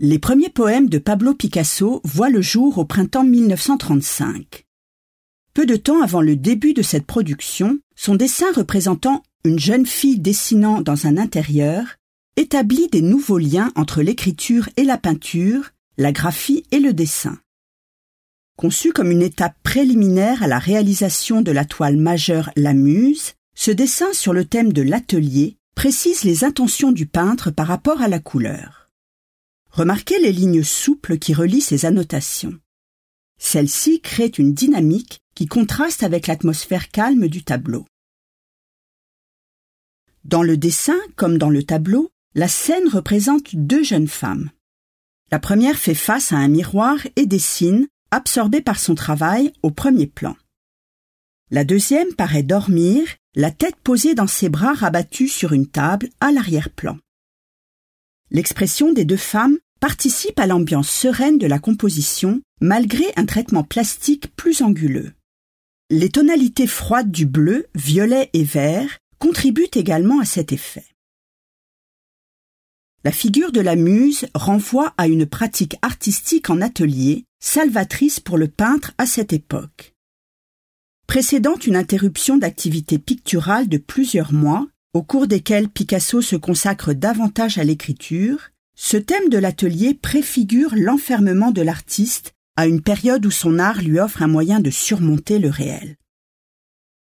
Les premiers poèmes de Pablo Picasso voient le jour au printemps 1935. Peu de temps avant le début de cette production, son dessin représentant une jeune fille dessinant dans un intérieur établit des nouveaux liens entre l'écriture et la peinture, la graphie et le dessin. Conçu comme une étape préliminaire à la réalisation de la toile majeure La Muse, ce dessin sur le thème de l'atelier précise les intentions du peintre par rapport à la couleur. Remarquez les lignes souples qui relient ces annotations. Celles-ci créent une dynamique qui contraste avec l'atmosphère calme du tableau. Dans le dessin, comme dans le tableau, la scène représente deux jeunes femmes. La première fait face à un miroir et dessine, absorbée par son travail, au premier plan. La deuxième paraît dormir, la tête posée dans ses bras rabattus sur une table à l'arrière-plan. L'expression des deux femmes participe à l'ambiance sereine de la composition malgré un traitement plastique plus anguleux. Les tonalités froides du bleu, violet et vert contribuent également à cet effet. La figure de la muse renvoie à une pratique artistique en atelier, salvatrice pour le peintre à cette époque. Précédant une interruption d'activité picturale de plusieurs mois, au cours desquels Picasso se consacre davantage à l'écriture, ce thème de l'atelier préfigure l'enfermement de l'artiste à une période où son art lui offre un moyen de surmonter le réel.